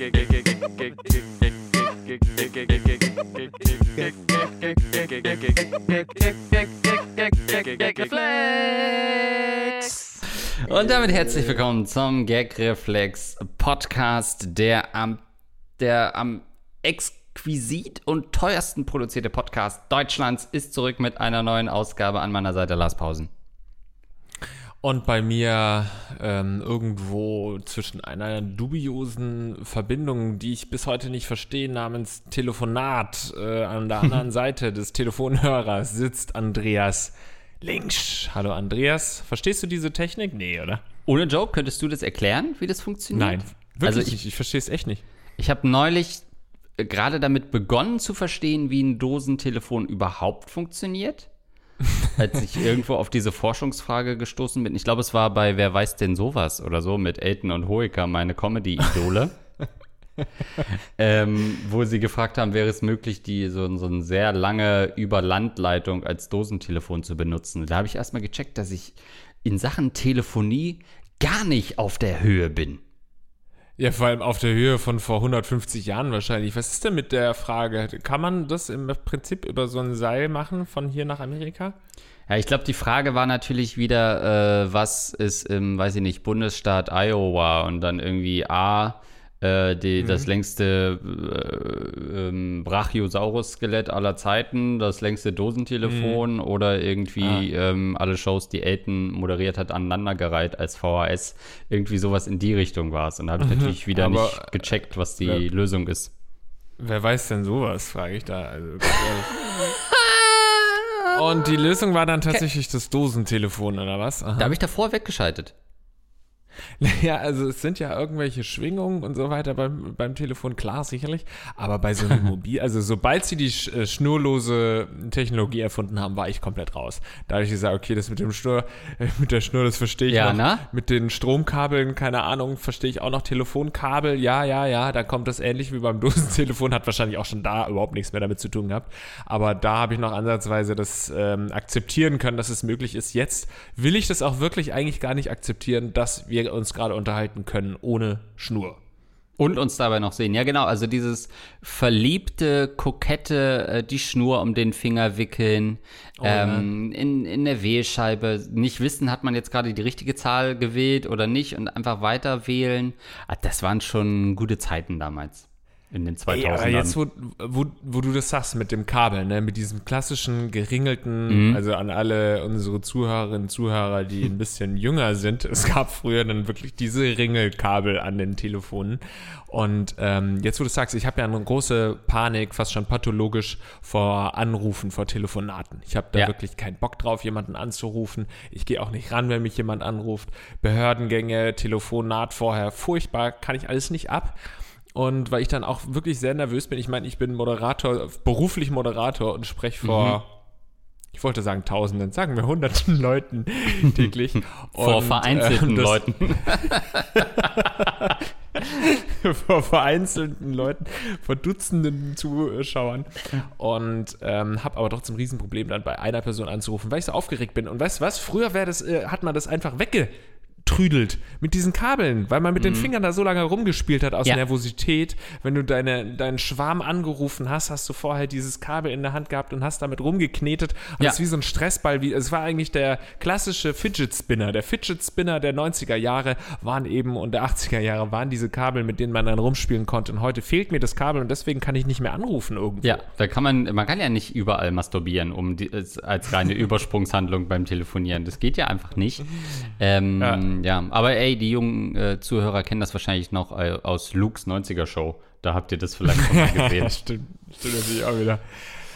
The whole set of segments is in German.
Und damit herzlich willkommen zum Gagreflex Podcast, der am, der am exquisit und teuersten produzierte Podcast Deutschlands ist. Zurück mit einer neuen Ausgabe. An meiner Seite Lars Pausen. Und bei mir ähm, irgendwo zwischen einer dubiosen Verbindung, die ich bis heute nicht verstehe, namens Telefonat äh, an der anderen Seite des Telefonhörers sitzt Andreas Links. Hallo Andreas, verstehst du diese Technik? Nee, oder? Ohne Joke, könntest du das erklären, wie das funktioniert? Nein, wirklich Also ich- nicht. Ich verstehe es echt nicht. Ich habe neulich äh, gerade damit begonnen zu verstehen, wie ein Dosentelefon überhaupt funktioniert. Als ich irgendwo auf diese Forschungsfrage gestoßen bin. Ich glaube, es war bei Wer weiß denn sowas oder so mit Elton und Hoeker, meine Comedy-Idole. ähm, wo sie gefragt haben, wäre es möglich, die so, so eine sehr lange Überlandleitung als Dosentelefon zu benutzen. Da habe ich erstmal gecheckt, dass ich in Sachen Telefonie gar nicht auf der Höhe bin. Ja, vor allem auf der Höhe von vor 150 Jahren wahrscheinlich. Was ist denn mit der Frage? Kann man das im Prinzip über so ein Seil machen von hier nach Amerika? Ja, ich glaube, die Frage war natürlich wieder, äh, was ist im, weiß ich nicht, Bundesstaat Iowa und dann irgendwie A, äh, die, das längste äh, ähm, Brachiosaurus-Skelett aller Zeiten, das längste Dosentelefon oder irgendwie ähm, alle Shows, die Elton moderiert hat, aneinandergereiht als VHS. Irgendwie sowas in die Richtung war es. Und da habe ich natürlich wieder Aber, nicht gecheckt, was die ja. Lösung ist. Wer weiß denn sowas, frage ich da. Also. Und die Lösung war dann tatsächlich das Dosentelefon, oder was? Aha. Da habe ich davor weggeschaltet. Ja, also es sind ja irgendwelche Schwingungen und so weiter beim, beim Telefon, klar, sicherlich. Aber bei so einem Mobil, also sobald sie die äh, schnurlose Technologie erfunden haben, war ich komplett raus. Da habe ich gesagt, okay, das mit dem Schnur, mit der Schnur, das verstehe ich Ja, noch. na? Mit den Stromkabeln, keine Ahnung, verstehe ich auch noch. Telefonkabel, ja, ja, ja, da kommt das ähnlich wie beim Dosentelefon, hat wahrscheinlich auch schon da überhaupt nichts mehr damit zu tun gehabt. Aber da habe ich noch ansatzweise das ähm, akzeptieren können, dass es möglich ist. Jetzt will ich das auch wirklich eigentlich gar nicht akzeptieren, dass wir uns gerade unterhalten können ohne Schnur. Und uns dabei noch sehen. Ja, genau. Also dieses verliebte, kokette, äh, die Schnur um den Finger wickeln, ähm, in, in der Wählscheibe, nicht wissen, hat man jetzt gerade die richtige Zahl gewählt oder nicht und einfach weiter wählen. Ah, das waren schon gute Zeiten damals. In den 2000ern. Ey, aber jetzt, wo, wo, wo du das sagst mit dem Kabel, ne, mit diesem klassischen geringelten, also an alle unsere Zuhörerinnen und Zuhörer, die ein bisschen jünger sind, es gab früher dann wirklich diese Ringelkabel an den Telefonen. Und ähm, jetzt, wo du sagst, ich habe ja eine große Panik, fast schon pathologisch vor Anrufen, vor Telefonaten. Ich habe da Ja. wirklich keinen Bock drauf, jemanden anzurufen. Ich gehe auch nicht ran, wenn mich jemand anruft. Behördengänge, Telefonat vorher, furchtbar, kann ich alles nicht ab. Und weil ich dann auch wirklich sehr nervös bin, ich meine, ich bin Moderator, beruflich Moderator und spreche vor, ich wollte sagen Tausenden, sagen wir hunderten Leuten täglich. vor Und, vereinzelten das- Leuten. vor vereinzelten Leuten, vor Dutzenden Zuschauern und ähm, habe aber trotzdem ein Riesenproblem dann bei einer Person anzurufen, weil ich so aufgeregt bin. Und weißt du was? Früher wäre das, äh, hat man das einfach weggetrüdelt mit diesen Kabeln, weil man mit den Fingern da so lange rumgespielt hat aus Ja. Nervosität. Wenn du deine, deinen Schwarm angerufen hast, hast du vorher dieses Kabel in der Hand gehabt und hast damit rumgeknetet. Und Ja. das ist wie so ein Stressball. Wie, es war eigentlich der klassische Fidget Spinner. Der Fidget Spinner der 90er Jahre waren eben und der 80er Jahre waren diese Kabel, mit denen man dann rumspielen konnte. Und heute fehlt mir das Kabel und deswegen kann ich nicht mehr anrufen irgendwo. Ja, da kann man, man kann ja nicht überall masturbieren, um die, als, als reine Übersprungshandlung beim Telefonieren. Das geht ja einfach nicht. Ähm, ja. Aber ey, die jungen äh, Zuhörer kennen das wahrscheinlich noch äh, aus Lukes 90er Show. Da habt ihr das vielleicht schon mal gesehen. Ja, stimmt. Stimmt natürlich auch wieder.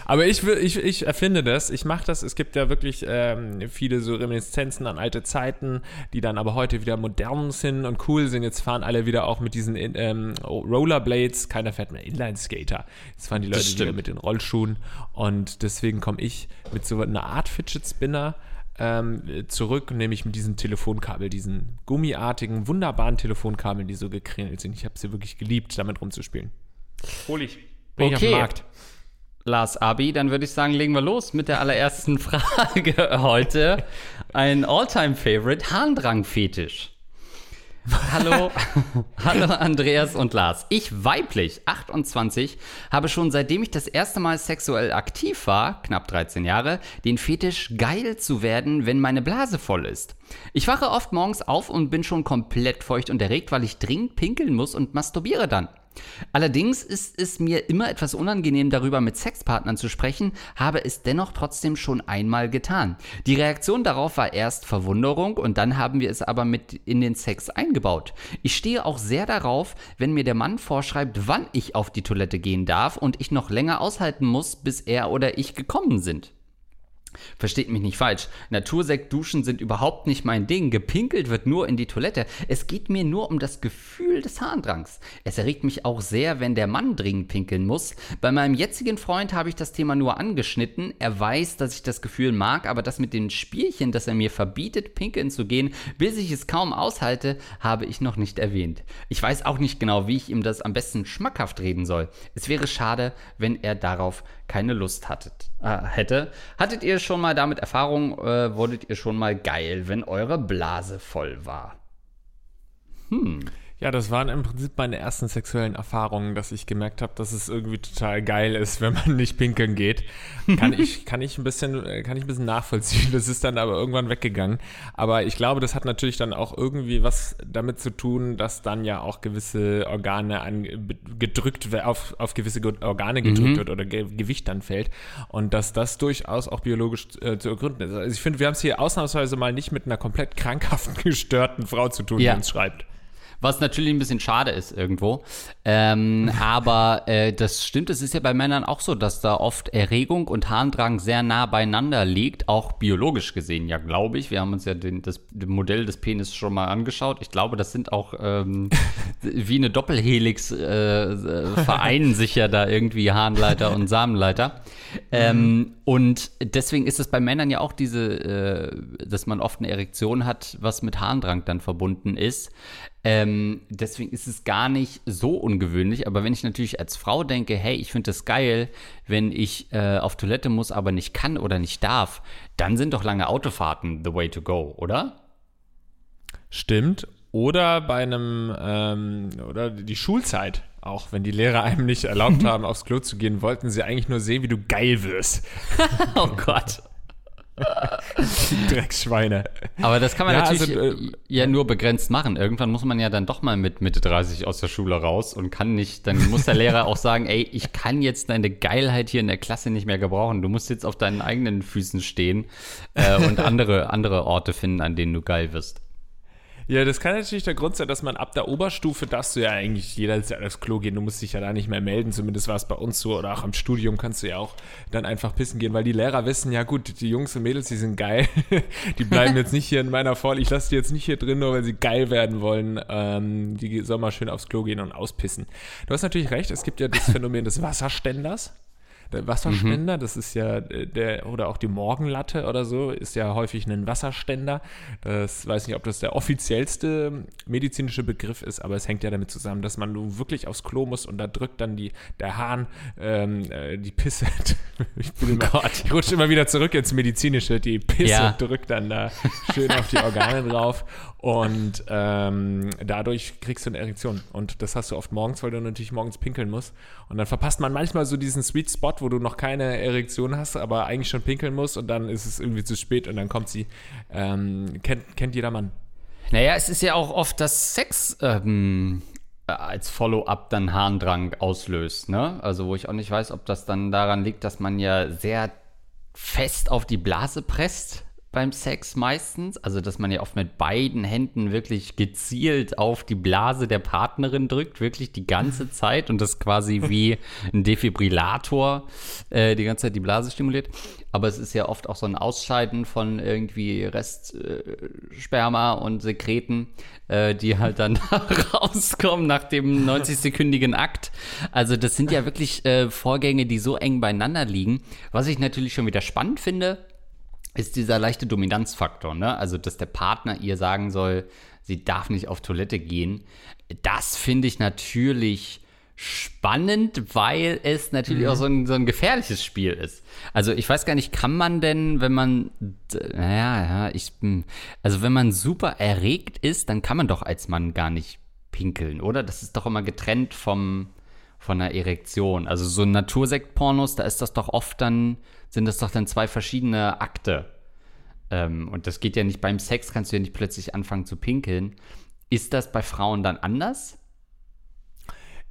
Aber ich, will, ich, ich erfinde das, ich mache das. Es gibt ja wirklich ähm, viele so Reminiszenzen an alte Zeiten, die dann aber heute wieder modern sind und cool sind. Jetzt fahren alle wieder auch mit diesen ähm, Rollerblades. Keiner fährt mehr Inline-Skater. Jetzt fahren die Leute wieder mit den Rollschuhen. Und deswegen komme ich mit so einer Art Fidget Spinner ähm, zurück, nämlich mit diesem Telefonkabel, diesen gummiartigen, wunderbaren Telefonkabeln, die so gekringelt sind. Ich habe sie wirklich geliebt, damit rumzuspielen. Hol ich. Bin ich auf Okay. dem Markt. Lars Abi, dann würde ich sagen, legen wir los mit der allerersten Frage heute. Ein Alltime-Favorite, Harndrang-Fetisch. Hallo, hallo Andreas und Lars. Ich weiblich, 28, habe schon seitdem ich das erste Mal sexuell aktiv war, knapp 13 Jahre, den Fetisch geil zu werden, wenn meine Blase voll ist. Ich wache oft morgens auf und bin schon komplett feucht und erregt, weil ich dringend pinkeln muss und masturbiere dann. Allerdings ist es mir immer etwas unangenehm, darüber mit Sexpartnern zu sprechen, habe es dennoch trotzdem schon einmal getan. Die Reaktion darauf war erst Verwunderung und dann haben wir es aber mit in den Sex eingebaut. Ich stehe auch sehr darauf, wenn mir der Mann vorschreibt, wann ich auf die Toilette gehen darf und ich noch länger aushalten muss, bis er oder ich gekommen sind. Versteht mich nicht falsch. Natursektduschen sind überhaupt nicht mein Ding. Gepinkelt wird nur in die Toilette. Es geht mir nur um das Gefühl des Harndrangs. Es erregt mich auch sehr, wenn der Mann dringend pinkeln muss. Bei meinem jetzigen Freund habe ich das Thema nur angeschnitten. Er weiß, dass ich das Gefühl mag, aber das mit den Spielchen, dass er mir verbietet, pinkeln zu gehen, bis ich es kaum aushalte, habe ich noch nicht erwähnt. Ich weiß auch nicht genau, wie ich ihm das am besten schmackhaft reden soll. Es wäre schade, wenn er darauf keine Lust hattet, äh, hätte. Hattet ihr schon mal damit Erfahrung, äh, wurdet ihr schon mal geil, wenn eure Blase voll war? Hm. Ja, das waren im Prinzip meine ersten sexuellen Erfahrungen, dass ich gemerkt habe, dass es irgendwie total geil ist, wenn man nicht pinkeln geht. Kann ich, kann ich ein bisschen, kann ich ein bisschen nachvollziehen. Das ist dann aber irgendwann weggegangen. Aber ich glaube, das hat natürlich dann auch irgendwie was damit zu tun, dass dann ja auch gewisse Organe an, gedrückt, auf, auf gewisse Organe gedrückt mhm. wird oder Ge Gewicht dann fällt. Und dass das durchaus auch biologisch äh, zu ergründen ist. Also ich finde, wir haben es hier ausnahmsweise mal nicht mit einer komplett krankhaften, gestörten Frau zu tun, ja. die uns schreibt. Was natürlich ein bisschen schade ist irgendwo. Ähm, aber äh, das stimmt, es ist ja bei Männern auch so, dass da oft Erregung und Harndrang sehr nah beieinander liegt, auch biologisch gesehen, ja, glaube ich. Wir haben uns ja den, das Modell des Penis schon mal angeschaut. Ich glaube, das sind auch ähm, wie eine Doppelhelix äh, vereinen sich ja da irgendwie Harnleiter und Samenleiter. Ähm, und deswegen ist es bei Männern ja auch diese, äh, dass man oft eine Erektion hat, was mit Harndrang dann verbunden ist. Ähm, deswegen ist es gar nicht so ungewöhnlich. Aber wenn ich natürlich als Frau denke, hey, ich finde das geil, wenn ich äh, auf Toilette muss, aber nicht kann oder nicht darf, dann sind doch lange Autofahrten the way to go, oder? Stimmt. Oder bei einem, ähm, oder die Schulzeit. Auch wenn die Lehrer einem nicht erlaubt haben, aufs Klo zu gehen, wollten sie eigentlich nur sehen, wie du geil wirst. oh Gott. Drecksschweine. Aber das kann man ja, natürlich also, äh, ja nur begrenzt machen. Irgendwann muss man ja dann doch mal mit Mitte 30 aus der Schule raus und kann nicht, dann muss der Lehrer auch sagen, ey, ich kann jetzt deine Geilheit hier in der Klasse nicht mehr gebrauchen. Du musst jetzt auf deinen eigenen Füßen stehen äh, und andere, andere Orte finden, an denen du geil wirst. Ja, das kann natürlich der Grund sein, dass man ab der Oberstufe darfst du ja eigentlich jederzeit aufs Klo gehen. Du musst dich ja da nicht mehr melden. Zumindest war es bei uns so. Oder auch am Studium kannst du ja auch dann einfach pissen gehen, weil die Lehrer wissen, ja gut, die Jungs und Mädels, die sind geil. die bleiben jetzt nicht hier in meiner Vorlesung. Ich lasse die jetzt nicht hier drin, nur weil sie geil werden wollen. Ähm, die sollen mal schön aufs Klo gehen und auspissen. Du hast natürlich recht, es gibt ja das Phänomen des Wasserständers. Der Wasserständer, mhm. das ist ja äh, der, oder auch die Morgenlatte oder so, ist ja häufig ein Wasserständer. Das weiß nicht, ob das der offiziellste medizinische Begriff ist, aber es hängt ja damit zusammen, dass man nun wirklich aufs Klo muss und da drückt dann die, der Hahn ähm, äh, die Pisse. ich, bin immer, oh ich rutsche immer wieder zurück ins Medizinische. Die Pisse ja. drückt dann da schön auf die Organe drauf und ähm, dadurch kriegst du eine Erektion. Und das hast du oft morgens, weil du natürlich morgens pinkeln musst. Und dann verpasst man manchmal so diesen Sweet Spot, wo du noch keine Erektion hast, aber eigentlich schon pinkeln musst und dann ist es irgendwie zu spät und dann kommt sie. Ähm, kennt, kennt jeder Mann. Naja, es ist ja auch oft, dass Sex ähm, als Follow-up dann Harndrang auslöst, ne? Also wo ich auch nicht weiß, ob das dann daran liegt, dass man ja sehr fest auf die Blase presst beim Sex meistens. Also, dass man ja oft mit beiden Händen wirklich gezielt auf die Blase der Partnerin drückt, wirklich die ganze Zeit und das quasi wie ein Defibrillator äh, die ganze Zeit die Blase stimuliert. Aber es ist ja oft auch so ein Ausscheiden von irgendwie Restsperma äh, und Sekreten, äh, die halt dann rauskommen nach dem 90-sekündigen Akt. Also, das sind ja wirklich äh, Vorgänge, die so eng beieinander liegen. Was ich natürlich schon wieder spannend finde, ist dieser leichte Dominanzfaktor, ne? Also, dass der Partner ihr sagen soll, sie darf nicht auf Toilette gehen. Das finde ich natürlich spannend, weil es natürlich mhm. auch so ein, so ein gefährliches Spiel ist. Also ich weiß gar nicht, kann man denn, wenn man, naja, ja, ich, hm, also wenn man super erregt ist, dann kann man doch als Mann gar nicht pinkeln, oder? Das ist doch immer getrennt vom, von einer Erektion. Also so Natursekt-Pornos, da ist das doch oft dann, sind das doch dann zwei verschiedene Akte. Ähm, und das geht ja nicht beim Sex, kannst du ja nicht plötzlich anfangen zu pinkeln. Ist das bei Frauen dann anders?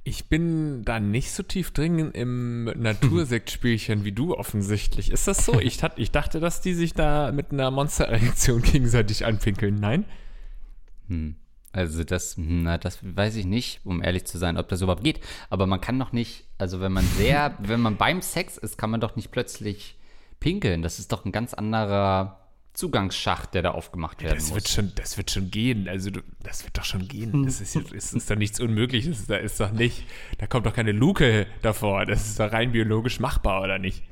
Ich bin da nicht so tief drin im Natursektspielchen wie du offensichtlich. Ist das so? Ich, ich dachte, dass die sich da mit einer Monster-Erektion gegenseitig anpinkeln. Nein? Hm. Also das, hm, na, das weiß ich nicht, um ehrlich zu sein, ob das überhaupt geht. Aber man kann doch nicht, also wenn man sehr, wenn man beim Sex ist, kann man doch nicht plötzlich pinkeln. Das ist doch ein ganz anderer Zugangsschacht, der da aufgemacht werden das muss. Wird schon, das wird schon gehen. Also du, das wird doch schon gehen. Das ist, das ist doch nichts Unmögliches. Da ist doch nicht, da kommt doch keine Luke davor. Das ist doch rein biologisch machbar, oder nicht?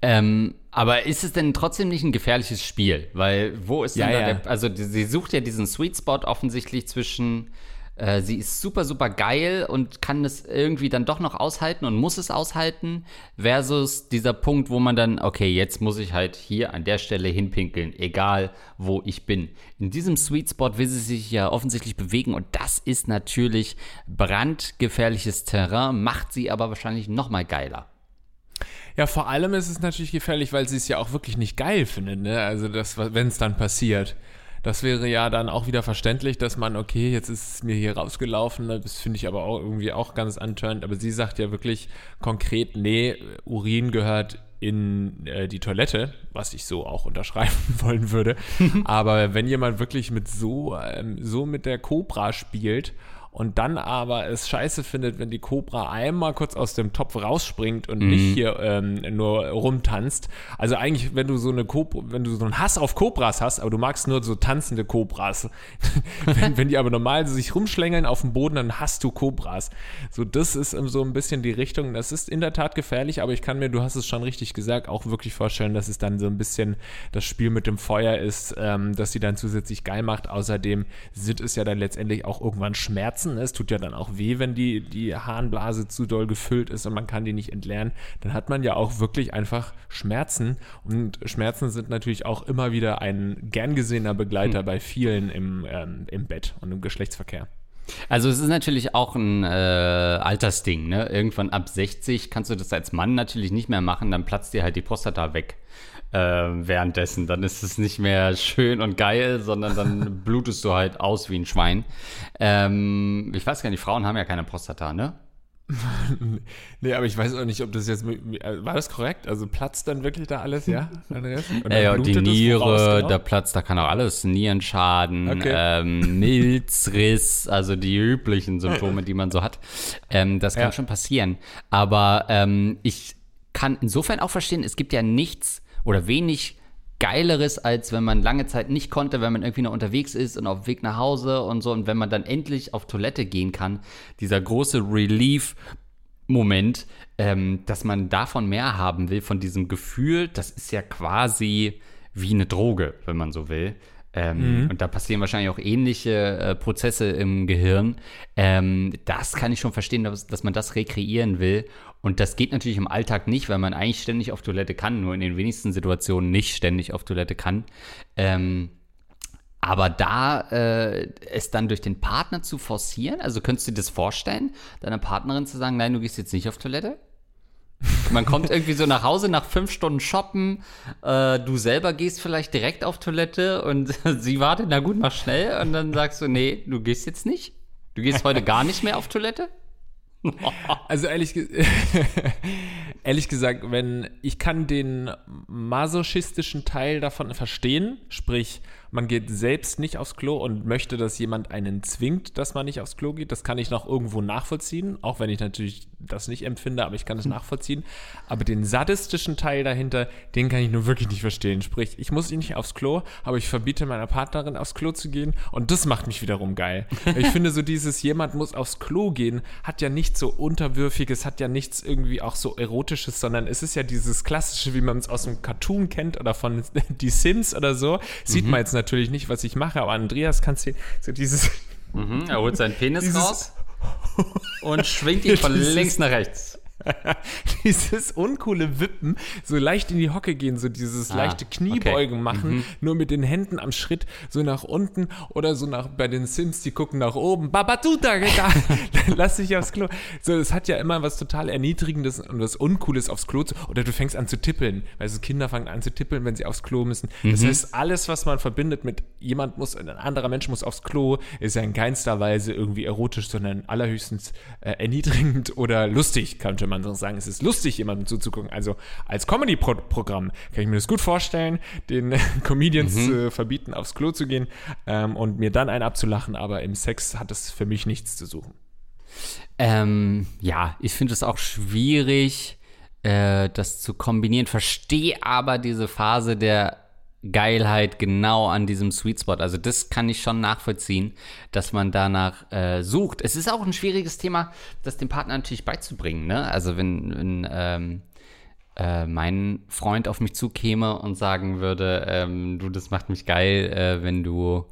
Ähm, aber ist es denn trotzdem nicht ein gefährliches Spiel? Weil wo ist denn ja, da ja. der, also sie sucht ja diesen Sweet Spot offensichtlich zwischen äh, sie ist super, super geil und kann es irgendwie dann doch noch aushalten und muss es aushalten, versus dieser Punkt, wo man dann, okay, jetzt muss ich halt hier an der Stelle hinpinkeln, egal wo ich bin. In diesem Sweet Spot will sie sich ja offensichtlich bewegen und das ist natürlich brandgefährliches Terrain, macht sie aber wahrscheinlich noch mal geiler. Ja, vor allem ist es natürlich gefährlich, weil sie es ja auch wirklich nicht geil findet, ne? Also das, wenn es dann passiert. Das wäre ja dann auch wieder verständlich, dass man, okay, jetzt ist es mir hier rausgelaufen, ne, das finde ich aber auch irgendwie auch ganz unturned. Aber sie sagt ja wirklich konkret, nee, Urin gehört in äh, die Toilette, was ich so auch unterschreiben wollen würde. aber wenn jemand wirklich mit so, ähm, so mit der Cobra spielt und dann aber es scheiße findet, wenn die Cobra einmal kurz aus dem Topf rausspringt und mhm. nicht hier ähm, nur rumtanzt. Also eigentlich, wenn du so eine Cobra, wenn du so einen Hass auf Cobras hast, aber du magst nur so tanzende Cobras. wenn, wenn, die aber normal sich rumschlängeln auf dem Boden, dann hast du Cobras. So, das ist so ein bisschen die Richtung. Das ist in der Tat gefährlich, aber ich kann mir, du hast es schon richtig gesagt, auch wirklich vorstellen, dass es dann so ein bisschen das Spiel mit dem Feuer ist, ähm, dass sie dann zusätzlich geil macht. Außerdem sind es ja dann letztendlich auch irgendwann Schmerzen Schmerzen. Es tut ja dann auch weh, wenn die, die Harnblase zu doll gefüllt ist und man kann die nicht entleeren. Dann hat man ja auch wirklich einfach Schmerzen. Und Schmerzen sind natürlich auch immer wieder ein gern gesehener Begleiter hm. bei vielen im, ähm, im Bett und im Geschlechtsverkehr. Also es ist natürlich auch ein äh, Altersding, ne? Irgendwann ab 60 kannst du das als Mann natürlich nicht mehr machen, dann platzt dir halt die Prostata weg äh, währenddessen. Dann ist es nicht mehr schön und geil, sondern dann blutest du halt aus wie ein Schwein. Ähm, ich weiß gar nicht, Frauen haben ja keine Prostata, ne? nee, aber ich weiß auch nicht, ob das jetzt. Äh, war das korrekt? Also platzt dann wirklich da alles, ja? Ey, ja, die Niere, genau? da platzt, da kann auch alles. Nierenschaden, okay. ähm, Milzriss, also die üblichen Symptome, die man so hat. Ähm, das kann ja. schon passieren. Aber ähm, ich kann insofern auch verstehen, es gibt ja nichts oder wenig Geileres, als wenn man lange Zeit nicht konnte, wenn man irgendwie noch unterwegs ist und auf dem Weg nach Hause und so und wenn man dann endlich auf Toilette gehen kann, dieser große Relief-Moment, ähm, dass man davon mehr haben will, von diesem Gefühl, das ist ja quasi wie eine Droge, wenn man so will. Ähm, mhm. Und da passieren wahrscheinlich auch ähnliche äh, Prozesse im Gehirn. Ähm, das kann ich schon verstehen, dass, dass, man das rekreieren will. Und das geht natürlich im Alltag nicht, weil man eigentlich ständig auf Toilette kann, nur in den wenigsten Situationen nicht ständig auf Toilette kann. Ähm, aber da äh, es dann durch den Partner zu forcieren, also könntest du dir das vorstellen, deiner Partnerin zu sagen, nein, du gehst jetzt nicht auf Toilette? Man kommt irgendwie so nach Hause nach fünf Stunden Shoppen. Äh, du selber gehst vielleicht direkt auf Toilette und sie wartet, na gut, mach schnell. Und dann sagst du, nee, du gehst jetzt nicht. Du gehst heute gar nicht mehr auf Toilette? Also ehrlich, ehrlich gesagt, wenn ich kann den masochistischen Teil davon verstehen, sprich, man geht selbst nicht aufs Klo und möchte, dass jemand einen zwingt, dass man nicht aufs Klo geht. Das kann ich noch irgendwo nachvollziehen, auch wenn ich natürlich das nicht empfinde, aber ich kann es hm. nachvollziehen. Aber den sadistischen Teil dahinter, den kann ich nur wirklich nicht verstehen. Sprich, ich muss nicht aufs Klo, aber ich verbiete meiner Partnerin aufs Klo zu gehen und das macht mich wiederum geil. ich finde so dieses, jemand muss aufs Klo gehen, hat ja nichts so Unterwürfiges, hat ja nichts irgendwie auch so Erotisches, sondern es ist ja dieses Klassische, wie man es aus dem Cartoon kennt oder von Die Sims oder so. Sieht mhm. man jetzt natürlich nicht, was ich mache, aber Andreas kannst du so dieses. Mhm, er holt seinen Penis raus. und schwingt ihn von links nach rechts. dieses uncoole Wippen, so leicht in die Hocke gehen, so dieses ah, leichte Kniebeugen okay. machen, mhm. nur mit den Händen am Schritt so nach unten oder so nach bei den Sims, die gucken nach oben. Babatuta, lass dich aufs Klo. So, es hat ja immer was total erniedrigendes und was uncooles aufs Klo zu, oder du fängst an zu tippeln, weil so Kinder fangen an zu tippeln, wenn sie aufs Klo müssen. Das mhm. heißt, alles, was man verbindet mit jemand muss, ein anderer Mensch muss aufs Klo, ist ja in keinster Weise irgendwie erotisch, sondern allerhöchstens äh, erniedrigend oder lustig, könnte man man so sagen, es ist lustig, jemandem zuzugucken. Also als Comedy-Programm kann ich mir das gut vorstellen, den Comedians mhm. zu verbieten, aufs Klo zu gehen ähm, und mir dann einen abzulachen, aber im Sex hat es für mich nichts zu suchen. Ähm, ja, ich finde es auch schwierig, äh, das zu kombinieren. Verstehe aber diese Phase der Geilheit genau an diesem Sweet Spot. Also das kann ich schon nachvollziehen, dass man danach äh, sucht. Es ist auch ein schwieriges Thema, das dem Partner natürlich beizubringen. Ne? Also wenn, wenn ähm, äh, mein Freund auf mich zukäme und sagen würde, ähm, du, das macht mich geil, äh, wenn du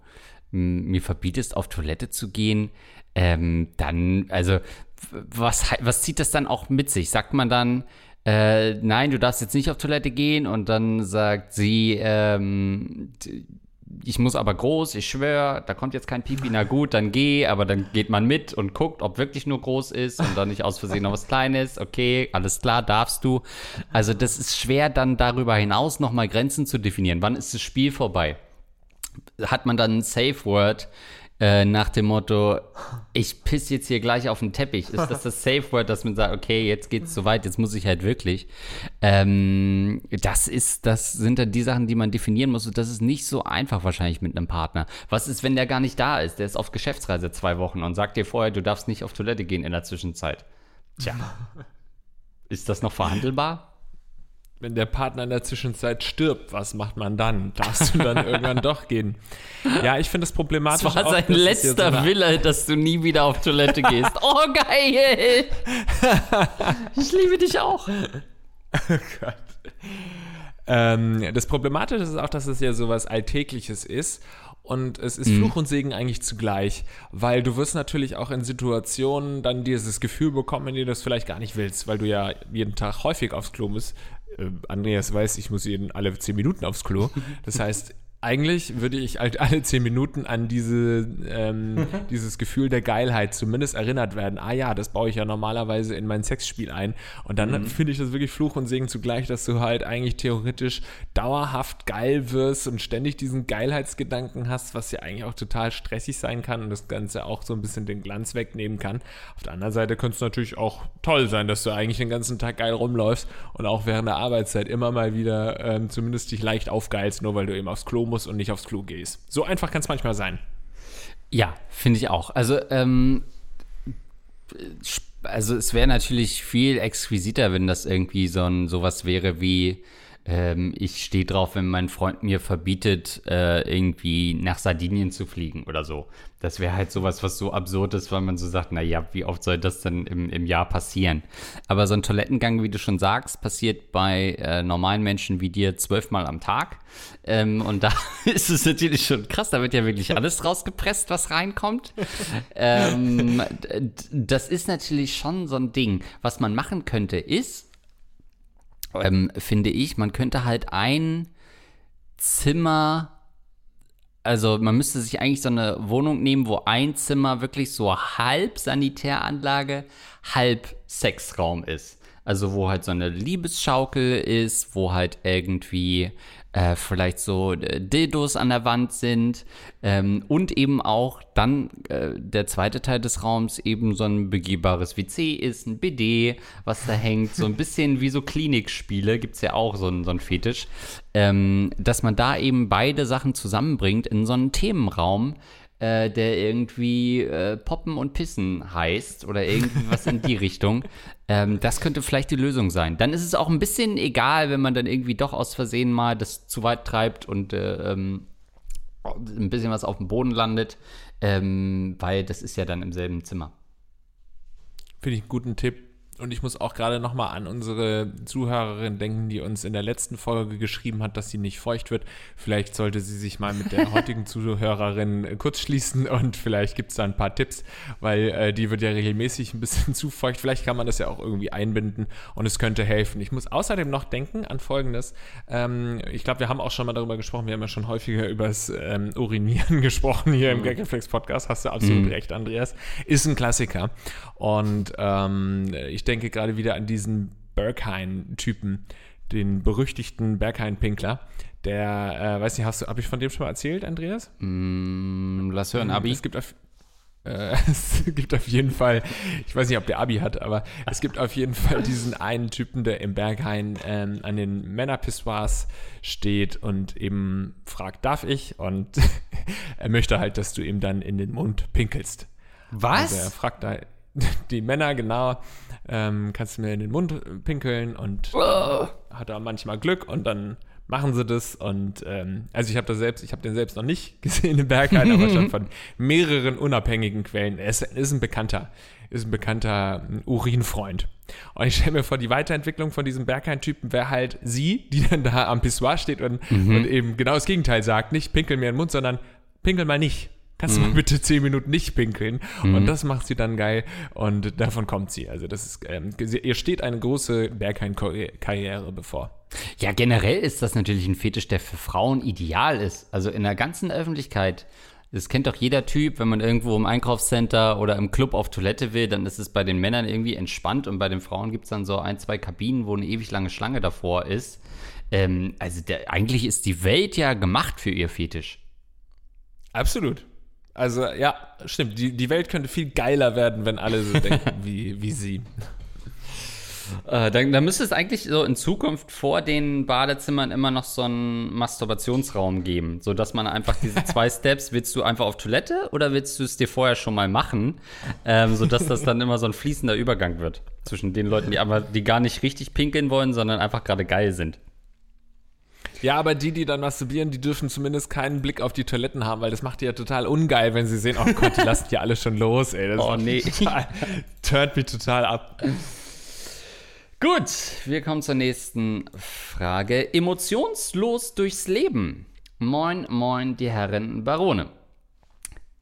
mir verbietest, auf Toilette zu gehen, ähm, dann, also was, was zieht das dann auch mit sich? Sagt man dann, äh, nein, du darfst jetzt nicht auf Toilette gehen. Und dann sagt sie, ähm, ich muss aber groß, ich schwöre, da kommt jetzt kein Pipi, na gut, dann geh, aber dann geht man mit und guckt, ob wirklich nur groß ist und dann nicht aus Versehen noch was Kleines, okay, alles klar, darfst du. Also das ist schwer dann darüber hinaus nochmal Grenzen zu definieren. Wann ist das Spiel vorbei? Hat man dann ein Safe Word, äh, nach dem Motto, ich piss jetzt hier gleich auf den Teppich. Ist das das Safe Word, dass man sagt, okay, jetzt geht's so weit, jetzt muss ich halt wirklich. Ähm, das ist, das sind dann die Sachen, die man definieren muss. Und das ist nicht so einfach wahrscheinlich mit einem Partner. Was ist, wenn der gar nicht da ist? Der ist auf Geschäftsreise zwei Wochen und sagt dir vorher, du darfst nicht auf Toilette gehen in der Zwischenzeit. Tja. Ist das noch verhandelbar? Wenn der Partner in der Zwischenzeit stirbt, was macht man dann? Darfst du dann irgendwann doch gehen? Ja, ich finde das problematisch. Das war auch, sein letzter so Wille, dass du nie wieder auf Toilette gehst. Oh, geil! Ich liebe dich auch. Oh Gott. Ähm, das Problematische ist auch, dass es ja sowas Alltägliches ist. Und es ist mhm. Fluch und Segen eigentlich zugleich, weil du wirst natürlich auch in Situationen dann dieses Gefühl bekommen, in denen du es vielleicht gar nicht willst, weil du ja jeden Tag häufig aufs Klo musst, Andreas weiß, ich muss jeden alle zehn Minuten aufs Klo. Das heißt, eigentlich würde ich halt alle zehn Minuten an diese, ähm, dieses Gefühl der Geilheit zumindest erinnert werden. Ah ja, das baue ich ja normalerweise in mein Sexspiel ein. Und dann mhm. finde ich das wirklich Fluch und Segen zugleich, dass du halt eigentlich theoretisch dauerhaft geil wirst und ständig diesen Geilheitsgedanken hast, was ja eigentlich auch total stressig sein kann und das Ganze auch so ein bisschen den Glanz wegnehmen kann. Auf der anderen Seite könnte es natürlich auch toll sein, dass du eigentlich den ganzen Tag geil rumläufst und auch während der Arbeitszeit immer mal wieder ähm, zumindest dich leicht aufgeilst, nur weil du eben aufs Klo musst und nicht aufs Klo gehst. So einfach kann es manchmal sein. Ja, finde ich auch. Also, ähm, also es wäre natürlich viel exquisiter, wenn das irgendwie so ein sowas wäre wie ähm, ich stehe drauf, wenn mein Freund mir verbietet, äh, irgendwie nach Sardinien zu fliegen oder so. Das wäre halt sowas, was so absurd ist, weil man so sagt, naja, wie oft soll das denn im, im Jahr passieren? Aber so ein Toilettengang, wie du schon sagst, passiert bei äh, normalen Menschen wie dir zwölfmal am Tag. Ähm, und da ist es natürlich schon krass, da wird ja wirklich alles rausgepresst, was reinkommt. ähm, das ist natürlich schon so ein Ding. Was man machen könnte, ist, ähm, finde ich, man könnte halt ein Zimmer, also man müsste sich eigentlich so eine Wohnung nehmen, wo ein Zimmer wirklich so halb Sanitäranlage, halb Sexraum ist. Also wo halt so eine Liebesschaukel ist, wo halt irgendwie äh, vielleicht so äh, Dildos an der Wand sind ähm, und eben auch dann äh, der zweite Teil des Raums eben so ein begehbares WC ist, ein BD, was da hängt, so ein bisschen wie so Klinikspiele, gibt es ja auch so ein, so ein Fetisch, ähm, dass man da eben beide Sachen zusammenbringt in so einen Themenraum, äh, der irgendwie äh, Poppen und Pissen heißt oder irgendwie was in die Richtung. Ähm, das könnte vielleicht die Lösung sein. Dann ist es auch ein bisschen egal, wenn man dann irgendwie doch aus Versehen mal das zu weit treibt und äh, ähm, ein bisschen was auf dem Boden landet, ähm, weil das ist ja dann im selben Zimmer. Finde ich einen guten Tipp Und ich muss auch gerade nochmal an unsere Zuhörerin denken, die uns in der letzten Folge geschrieben hat, dass sie nicht feucht wird. Vielleicht sollte sie sich mal mit der heutigen Zuhörerin kurz schließen und vielleicht gibt es da ein paar Tipps, weil äh, die wird ja regelmäßig ein bisschen zu feucht. Vielleicht kann man das ja auch irgendwie einbinden und es könnte helfen. Ich muss außerdem noch denken an Folgendes. Ähm, ich glaube, wir haben auch schon mal darüber gesprochen. Wir haben ja schon häufiger über das ähm, Urinieren gesprochen hier im mhm. Gagreflex Podcast. Hast du absolut mhm. recht, Andreas. Ist ein Klassiker. Und ähm, ich denke gerade wieder an diesen Berghain-Typen, den berüchtigten Berghain-Pinkler. Der, äh, weiß nicht, hast du, habe ich von dem schon mal erzählt, Andreas? Mm, lass hören, Abi. Es gibt auf, äh, es gibt auf jeden Fall, ich weiß nicht, ob der Abi hat, aber es gibt auf jeden Fall diesen einen Typen, der im Berghain ähm, an den Männerpissoirs steht und eben fragt, darf ich? Und er möchte halt, dass du ihm dann in den Mund pinkelst. Was? Also er fragt da, die Männer, genau, ähm, kannst du mir in den Mund pinkeln und oh. hat da manchmal Glück und dann machen sie das und ähm, also ich habe das selbst, ich habe den selbst noch nicht gesehen im Berghain, aber schon von mehreren unabhängigen Quellen. Er ist, ist ein bekannter, ist ein bekannter Urinfreund. Und ich stelle mir vor, die Weiterentwicklung von diesem Berghain-Typen wäre halt sie, die dann da am Pissoir steht und, mhm. und eben genau das Gegenteil sagt, nicht pinkel mir in den Mund, sondern pinkel mal nicht kannst du mal mhm. bitte zehn Minuten nicht pinkeln? Mhm. Und das macht sie dann geil und davon kommt sie. Also das ist, ähm, ihr steht eine große Berghain-Karriere bevor. Ja, generell ist das natürlich ein Fetisch, der für Frauen ideal ist. Also in der ganzen Öffentlichkeit. Das kennt doch jeder Typ, wenn man irgendwo im Einkaufscenter oder im Club auf Toilette will, dann ist es bei den Männern irgendwie entspannt und bei den Frauen gibt es dann so ein, zwei Kabinen, wo eine ewig lange Schlange davor ist. Ähm, also der, eigentlich ist die Welt ja gemacht für ihr Fetisch. Absolut. Also ja, stimmt. Die, die Welt könnte viel geiler werden, wenn alle so denken wie, wie sie. Äh, dann, dann müsste es eigentlich so in Zukunft vor den Badezimmern immer noch so einen Masturbationsraum geben, sodass man einfach diese zwei Steps, willst du einfach auf Toilette oder willst du es dir vorher schon mal machen, ähm, sodass das dann immer so ein fließender Übergang wird zwischen den Leuten, die aber die gar nicht richtig pinkeln wollen, sondern einfach gerade geil sind. Ja, aber die, die dann masturbieren, die dürfen zumindest keinen Blick auf die Toiletten haben, weil das macht die ja total ungeil, wenn sie sehen, oh Gott, die lassen hier alle schon los, ey. Das oh nee. Total, turnt mich total ab. Gut, wir kommen zur nächsten Frage. Emotionslos durchs Leben. Moin, moin, die Herren Barone.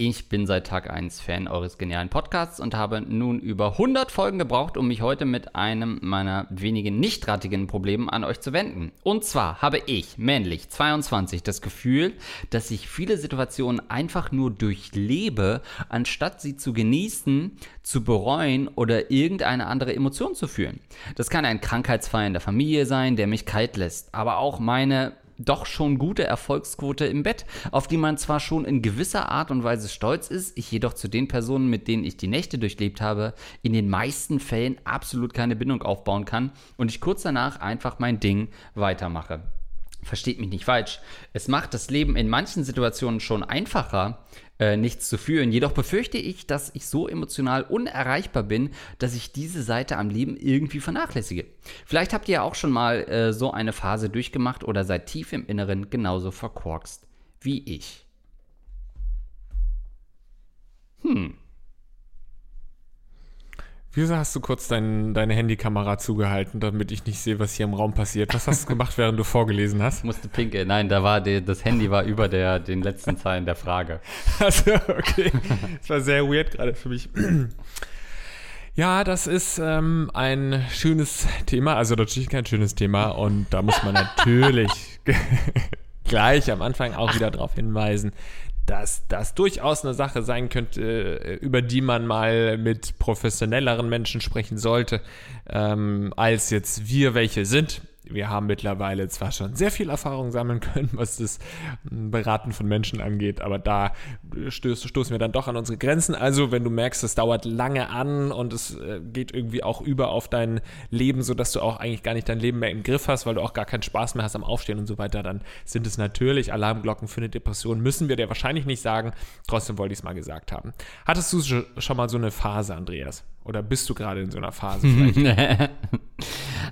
Ich bin seit Tag 1 Fan eures genialen Podcasts und habe nun über 100 Folgen gebraucht, um mich heute mit einem meiner wenigen nichtratigen Probleme an euch zu wenden. Und zwar habe ich, männlich 22, das Gefühl, dass ich viele Situationen einfach nur durchlebe, anstatt sie zu genießen, zu bereuen oder irgendeine andere Emotion zu fühlen. Das kann ein Krankheitsfall in der Familie sein, der mich kalt lässt, aber auch meine doch schon gute Erfolgsquote im Bett, auf die man zwar schon in gewisser Art und Weise stolz ist, ich jedoch zu den Personen, mit denen ich die Nächte durchlebt habe, in den meisten Fällen absolut keine Bindung aufbauen kann und ich kurz danach einfach mein Ding weitermache. Versteht mich nicht falsch. Es macht das Leben in manchen Situationen schon einfacher, äh, nichts zu fühlen. Jedoch befürchte ich, dass ich so emotional unerreichbar bin, dass ich diese Seite am Leben irgendwie vernachlässige. Vielleicht habt ihr ja auch schon mal äh, so eine Phase durchgemacht oder seid tief im Inneren genauso verkorkst wie ich. Hm. Wieso hast du kurz dein, deine Handykamera zugehalten, damit ich nicht sehe, was hier im Raum passiert? Was hast du gemacht, während du vorgelesen hast? Ich musste pinkeln. Nein, da war die, das Handy war über der, den letzten Zeilen der Frage. Also, okay. Das war sehr weird gerade für mich. Ja, das ist ähm, ein schönes Thema, also natürlich kein schönes Thema und da muss man natürlich gleich am Anfang auch wieder darauf hinweisen, dass das durchaus eine Sache sein könnte, äh, über die man mal mit professionelleren Menschen sprechen sollte, ähm, als jetzt wir welche sind wir haben mittlerweile zwar schon sehr viel Erfahrung sammeln können, was das hm, Beraten von Menschen angeht, aber da stöß, stoßen wir dann doch an unsere Grenzen. Also, wenn du merkst, es dauert lange an und es äh, geht irgendwie auch über auf dein Leben, sodass du auch eigentlich gar nicht dein Leben mehr im Griff hast, weil du auch gar keinen Spaß mehr hast am Aufstehen und so weiter, dann sind es natürlich Alarmglocken für eine Depression. Müssen wir dir wahrscheinlich nicht sagen. Trotzdem wollte ich es mal gesagt haben. Hattest du schon mal so eine Phase, Andreas? Oder bist du gerade in so einer Phase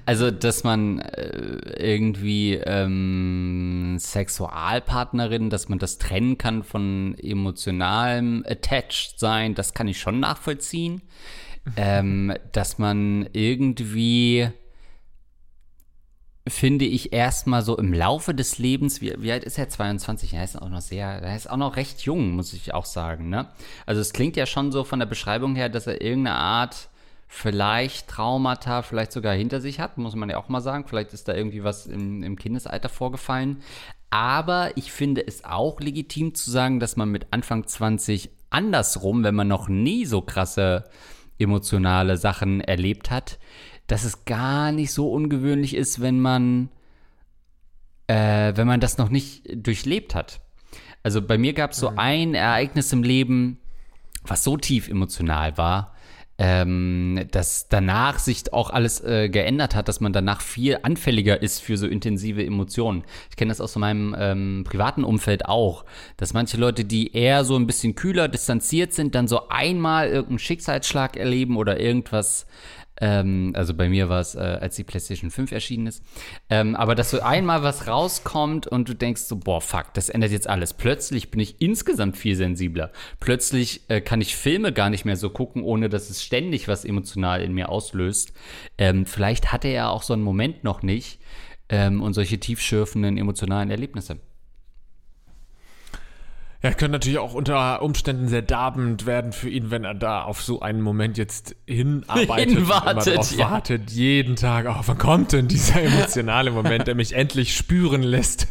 also, dass man äh, irgendwie ähm, Sexualpartnerin, dass man das trennen kann von emotionalem Attached sein, das kann ich schon nachvollziehen. ähm, dass man irgendwie finde ich erstmal so im Laufe des Lebens, wie, wie alt ist er? 22? Er ist auch noch sehr, er ist auch noch recht jung, muss ich auch sagen, ne? Also es klingt ja schon so von der Beschreibung her, dass er irgendeine Art vielleicht Traumata vielleicht sogar hinter sich hat, muss man ja auch mal sagen. Vielleicht ist da irgendwie was im, im Kindesalter vorgefallen. Aber ich finde es auch legitim zu sagen, dass man mit Anfang 20 andersrum, wenn man noch nie so krasse emotionale Sachen erlebt hat, dass es gar nicht so ungewöhnlich ist, wenn man, äh, wenn man das noch nicht durchlebt hat. Also bei mir gab es so ein Ereignis im Leben, was so tief emotional war, ähm, dass danach sich auch alles äh, geändert hat, dass man danach viel anfälliger ist für so intensive Emotionen. Ich kenne das aus meinem ähm, privaten Umfeld auch, dass manche Leute, die eher so ein bisschen kühler, distanziert sind, dann so einmal irgendeinen Schicksalsschlag erleben oder irgendwas ähm, also bei mir war es, äh, als die PlayStation 5 erschienen ist. Ähm, aber dass so einmal was rauskommt und du denkst so, boah, fuck, das ändert jetzt alles. Plötzlich bin ich insgesamt viel sensibler. Plötzlich äh, kann ich Filme gar nicht mehr so gucken, ohne dass es ständig was emotional in mir auslöst. Ähm, vielleicht hatte er auch so einen Moment noch nicht ähm, und solche tiefschürfenden emotionalen Erlebnisse. Ja, könnte natürlich auch unter Umständen sehr darbend werden für ihn, wenn er da auf so einen Moment jetzt hinarbeitet Hinwartet, und ja. wartet, jeden Tag, oh, wann kommt denn dieser emotionale Moment, der mich endlich spüren lässt,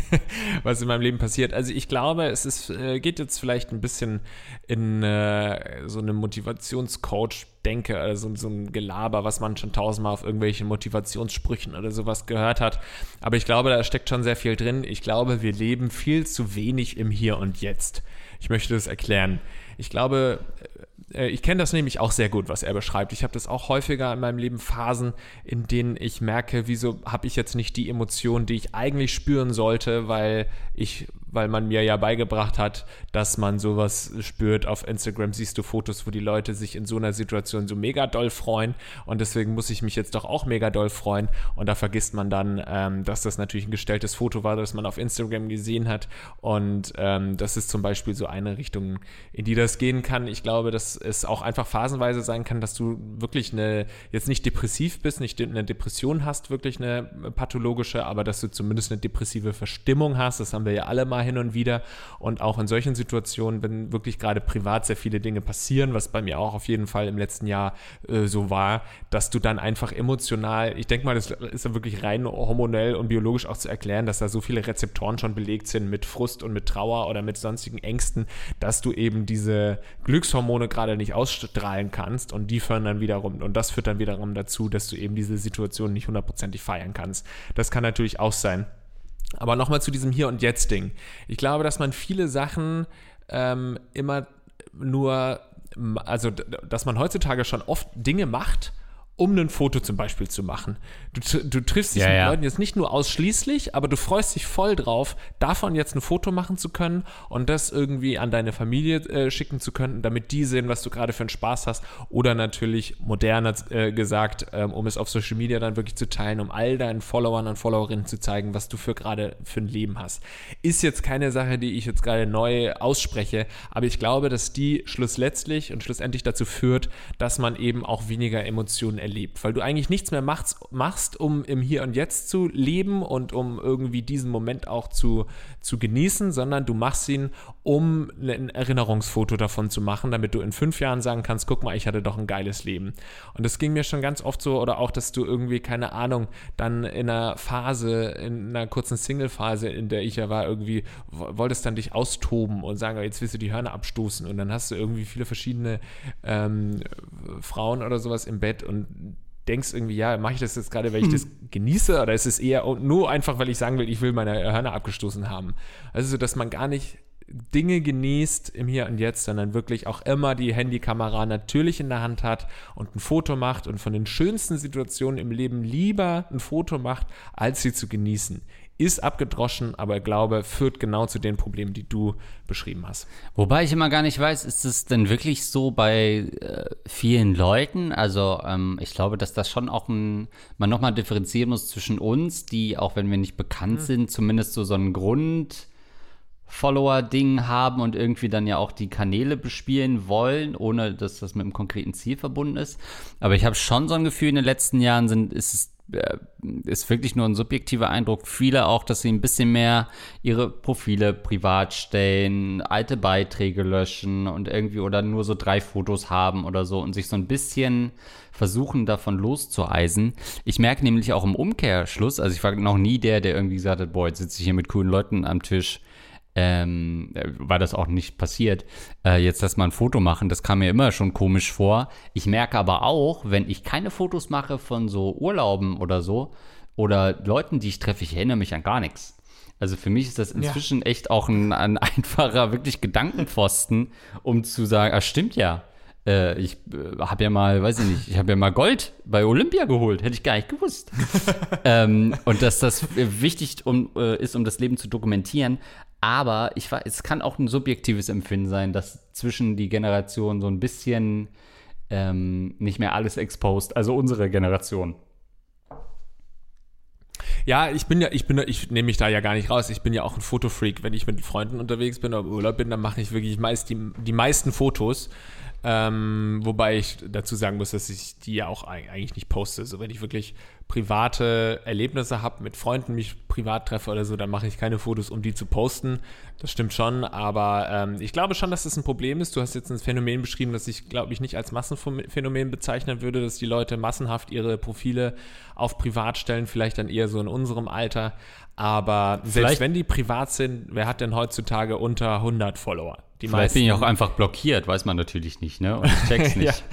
was in meinem Leben passiert. Also ich glaube, es ist, äh, geht jetzt vielleicht ein bisschen in äh, so eine Motivationscoach denke, also so ein Gelaber, was man schon tausendmal auf irgendwelchen Motivationssprüchen oder sowas gehört hat. Aber ich glaube, da steckt schon sehr viel drin. Ich glaube, wir leben viel zu wenig im Hier und Jetzt. Ich möchte das erklären. Ich glaube, äh, ich kenne das nämlich auch sehr gut, was er beschreibt. Ich habe das auch häufiger in meinem Leben Phasen, in denen ich merke, wieso habe ich jetzt nicht die Emotionen, die ich eigentlich spüren sollte, weil ich weil man mir ja beigebracht hat, dass man sowas spürt. Auf Instagram siehst du Fotos, wo die Leute sich in so einer Situation so mega doll freuen und deswegen muss ich mich jetzt doch auch mega doll freuen und da vergisst man dann, ähm, dass das natürlich ein gestelltes Foto war, das man auf Instagram gesehen hat und ähm, das ist zum Beispiel so eine Richtung, in die das gehen kann. Ich glaube, dass es auch einfach phasenweise sein kann, dass du wirklich eine, jetzt nicht depressiv bist, nicht eine Depression hast, wirklich eine pathologische, aber dass du zumindest eine depressive Verstimmung hast. Das haben wir ja alle mal hin und wieder. Und auch in solchen Situationen, wenn wirklich gerade privat sehr viele Dinge passieren, was bei mir auch auf jeden Fall im letzten Jahr äh, so war, dass du dann einfach emotional, ich denke mal, das ist ja wirklich rein hormonell und biologisch auch zu erklären, dass da so viele Rezeptoren schon belegt sind mit Frust und mit Trauer oder mit sonstigen Ängsten, dass du eben diese Glückshormone gerade nicht ausstrahlen kannst und die führen dann wiederum, und das führt dann wiederum dazu, dass du eben diese Situation nicht hundertprozentig feiern kannst. Das kann natürlich auch sein. Aber nochmal zu diesem Hier und Jetzt-Ding. Ich glaube, dass man viele Sachen ähm, immer nur, also dass man heutzutage schon oft Dinge macht, um ein Foto zum Beispiel zu machen. Du, du triffst dich ja, mit ja. Leuten jetzt nicht nur ausschließlich, aber du freust dich voll drauf, davon jetzt ein Foto machen zu können und das irgendwie an deine Familie äh, schicken zu können, damit die sehen, was du gerade für einen Spaß hast. Oder natürlich moderner äh, gesagt, ähm, um es auf Social Media dann wirklich zu teilen, um all deinen Followern und Followerinnen zu zeigen, was du für gerade für ein Leben hast. Ist jetzt keine Sache, die ich jetzt gerade neu ausspreche, aber ich glaube, dass die schlussletztlich und schlussendlich dazu führt, dass man eben auch weniger Emotionen erlebt, weil du eigentlich nichts mehr machst, machst, um im Hier und Jetzt zu leben und um irgendwie diesen Moment auch zu, zu genießen, sondern du machst ihn, um ein Erinnerungsfoto davon zu machen, damit du in fünf Jahren sagen kannst, guck mal, ich hatte doch ein geiles Leben. Und das ging mir schon ganz oft so, oder auch, dass du irgendwie, keine Ahnung, dann in einer Phase, in einer kurzen Single-Phase, in der ich ja war, irgendwie wolltest dann dich austoben und sagen, jetzt willst du die Hörner abstoßen und dann hast du irgendwie viele verschiedene ähm, Frauen oder sowas im Bett und denkst irgendwie, ja, mache ich das jetzt gerade, weil ich hm. das genieße oder ist es eher nur einfach, weil ich sagen will, ich will meine Hörner abgestoßen haben. Also so, dass man gar nicht Dinge genießt im Hier und Jetzt, sondern wirklich auch immer die Handykamera natürlich in der Hand hat und ein Foto macht und von den schönsten Situationen im Leben lieber ein Foto macht, als sie zu genießen ist abgedroschen, aber ich glaube, führt genau zu den Problemen, die du beschrieben hast. Wobei ich immer gar nicht weiß, ist es denn wirklich so bei äh, vielen Leuten? Also ähm, ich glaube, dass das schon auch ein, man nochmal differenzieren muss zwischen uns, die, auch wenn wir nicht bekannt mhm. sind, zumindest so, so einen Grund Follower-Ding haben und irgendwie dann ja auch die Kanäle bespielen wollen, ohne dass das mit einem konkreten Ziel verbunden ist. Aber ich habe schon so ein Gefühl, in den letzten Jahren sind, ist es ist wirklich nur ein subjektiver Eindruck. Viele auch, dass sie ein bisschen mehr ihre Profile privat stellen, alte Beiträge löschen und irgendwie oder nur so drei Fotos haben oder so und sich so ein bisschen versuchen, davon loszueisen. Ich merke nämlich auch im Umkehrschluss, also ich war noch nie der, der irgendwie gesagt hat, boah, jetzt sitze ich hier mit coolen Leuten am Tisch ähm, äh, war das auch nicht passiert, äh, jetzt lass mal ein Foto machen, das kam mir immer schon komisch vor. Ich merke aber auch, wenn ich keine Fotos mache von so Urlauben oder so oder Leuten, die ich treffe, ich erinnere mich an gar nichts. Also für mich ist das inzwischen ja. echt auch ein, ein, einfacher, wirklich Gedankenpfosten, um zu sagen, ah, stimmt ja. Äh, ich äh, habe ja mal, weiß ich nicht, ich habe ja mal Gold bei Olympia geholt, hätte ich gar nicht gewusst. ähm, und dass das wichtig um, äh, ist, um das Leben zu dokumentieren. Aber ich war, es kann auch ein subjektives Empfinden sein, dass zwischen die Generationen so ein bisschen ähm, nicht mehr alles exposed, also unsere Generation. Ja, ich bin ja, ich bin, ich nehme mich da ja gar nicht raus. Ich bin ja auch ein Fotofreak. Wenn ich mit Freunden unterwegs bin oder Urlaub bin, dann mache ich wirklich meist die, die meisten Fotos. Ähm, wobei ich dazu sagen muss, dass ich die ja auch eigentlich nicht poste. So, wenn ich wirklich private Erlebnisse habe, mit Freunden mich privat treffe oder so, dann mache ich keine Fotos, um die zu posten. Das stimmt schon, aber ähm, ich glaube schon, dass das ein Problem ist. Du hast jetzt ein Phänomen beschrieben, das ich, glaube ich, nicht als Massenphänomen bezeichnen würde, dass die Leute massenhaft ihre Profile auf privat stellen, vielleicht dann eher so in unserem Alter. Aber selbst vielleicht, wenn die privat sind, wer hat denn heutzutage unter 100 Follower? Die vielleicht meisten, bin ich auch einfach blockiert, weiß man natürlich nicht, ne? Und ich check's nicht.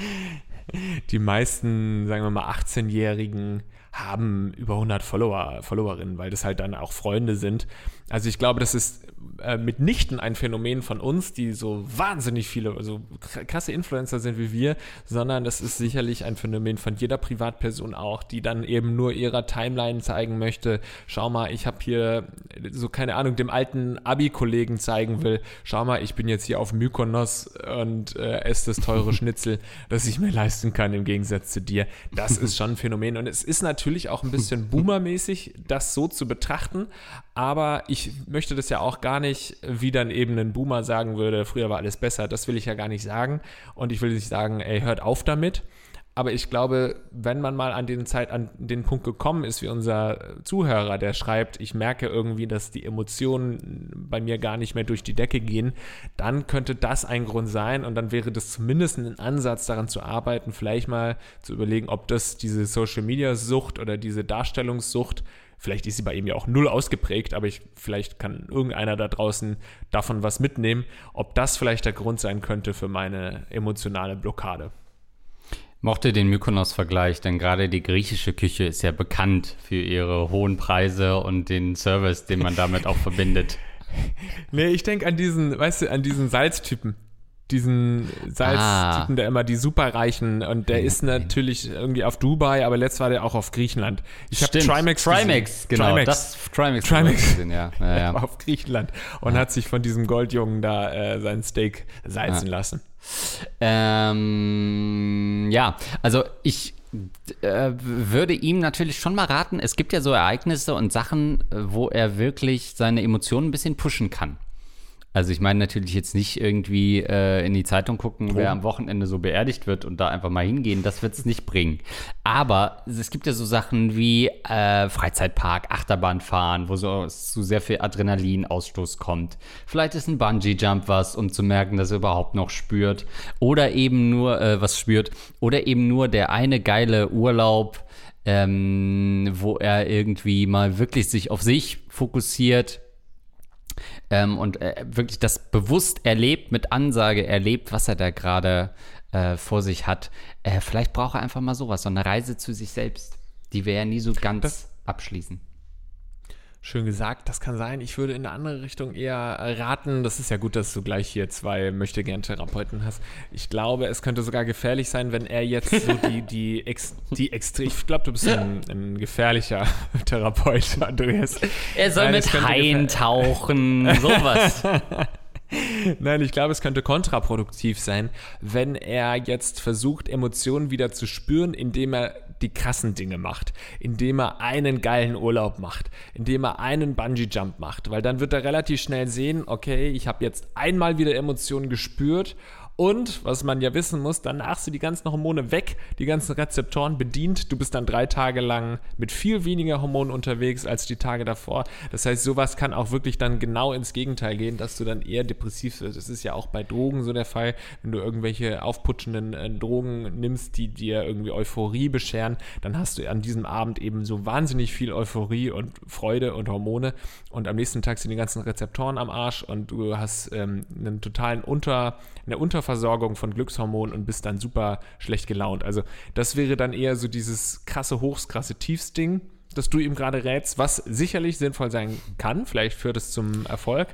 ja. Die meisten, sagen wir mal, 18-Jährigen haben über 100 Follower, Followerinnen, weil das halt dann auch Freunde sind. Also ich glaube, das ist äh, mitnichten ein Phänomen von uns, die so wahnsinnig viele, also krasse Influencer sind wie wir, sondern das ist sicherlich ein Phänomen von jeder Privatperson auch, die dann eben nur ihrer Timeline zeigen möchte, schau mal, ich habe hier so keine Ahnung, dem alten Abi-Kollegen zeigen will, schau mal, ich bin jetzt hier auf Mykonos und äh, esse das teure Schnitzel, das ich mir leisten kann im Gegensatz zu dir. Das ist schon ein Phänomen und es ist natürlich auch ein bisschen boomermäßig, das so zu betrachten, aber ich möchte das ja auch gar nicht, wie dann eben ein Boomer sagen würde, früher war alles besser. Das will ich ja gar nicht sagen. Und ich will nicht sagen, ey, hört auf damit. Aber ich glaube, wenn man mal an den Zeit, an den Punkt gekommen ist, wie unser Zuhörer, der schreibt, ich merke irgendwie, dass die Emotionen bei mir gar nicht mehr durch die Decke gehen, dann könnte das ein Grund sein und dann wäre das zumindest ein Ansatz daran zu arbeiten, vielleicht mal zu überlegen, ob das diese Social Media Sucht oder diese Darstellungssucht Vielleicht ist sie bei ihm ja auch null ausgeprägt, aber ich, vielleicht kann irgendeiner da draußen davon was mitnehmen, ob das vielleicht der Grund sein könnte für meine emotionale Blockade. Mochte den Mykonos-Vergleich, denn gerade die griechische Küche ist ja bekannt für ihre hohen Preise und den Service, den man damit auch verbindet. Nee, ich denke an diesen, weißt du, an diesen Salztypen diesen Salztypen, ah. der immer die Superreichen und der ist natürlich irgendwie auf Dubai, aber letztes war der auch auf Griechenland. Ich habe Trimax Trimax, genau, Trimax. das Trimax, Trimax gesehen, ja. ja, ja. auf Griechenland und ja. hat sich von diesem Goldjungen da äh, sein Steak salzen lassen. Ähm, ja, also ich äh, würde ihm natürlich schon mal raten, es gibt ja so Ereignisse und Sachen, äh, wo er wirklich seine Emotionen ein bisschen pushen kann. Also ich meine natürlich jetzt nicht irgendwie äh, in die Zeitung gucken, wer am Wochenende so beerdigt wird und da einfach mal hingehen, das wird es nicht bringen. Aber es gibt ja so Sachen wie äh, Freizeitpark, Achterbahnfahren, wo so zu sehr viel Adrenalinausstoß kommt. Vielleicht ist ein Bungee-Jump was, um zu merken, dass er überhaupt noch spürt. Oder eben nur äh, was spürt. Oder eben nur der eine geile Urlaub, ähm, wo er irgendwie mal wirklich sich auf sich fokussiert ähm, und äh, wirklich das bewusst erlebt, mit Ansage erlebt, was er da gerade äh, vor sich hat. Äh, vielleicht braucht er einfach mal sowas, so eine Reise zu sich selbst, die wir ja nie so ganz das, abschließen. Schön gesagt, das kann sein. Ich würde in eine andere Richtung eher raten. Das ist ja gut, dass du gleich hier zwei möchte gern Therapeuten hast. Ich glaube, es könnte sogar gefährlich sein, wenn er jetzt so die, die, ex, die extrem. Ich glaube, du bist ein, ein, gefährlicher Therapeut, Andreas. Er soll Nein, mit Haien tauchen, sowas. Nein, ich glaube, es könnte kontraproduktiv sein, wenn er jetzt versucht, Emotionen wieder zu spüren, indem er die krassen Dinge macht, indem er einen geilen Urlaub macht, indem er einen Bungee-Jump macht, weil dann wird er relativ schnell sehen, okay, ich habe jetzt einmal wieder Emotionen gespürt und, was man ja wissen muss, danach sind die ganzen Hormone weg, die ganzen Rezeptoren bedient. Du bist dann drei Tage lang mit viel weniger Hormonen unterwegs als die Tage davor. Das heißt, sowas kann auch wirklich dann genau ins Gegenteil gehen, dass du dann eher depressiv wirst. Das ist ja auch bei Drogen so der Fall, wenn du irgendwelche aufputschenden äh, Drogen nimmst, die dir irgendwie Euphorie bescheren, dann hast du an diesem Abend eben so wahnsinnig viel Euphorie und Freude und Hormone und am nächsten Tag sind die ganzen Rezeptoren am Arsch und du hast ähm, einen totalen Unter, eine Unterversorgung Unterversorgung von Glückshormonen und bist dann super schlecht gelaunt. Also das wäre dann eher so dieses krasse Hochs, krasse Tiefs-Ding dass du ihm gerade rätst, was sicherlich sinnvoll sein kann. Vielleicht führt es zum Erfolg.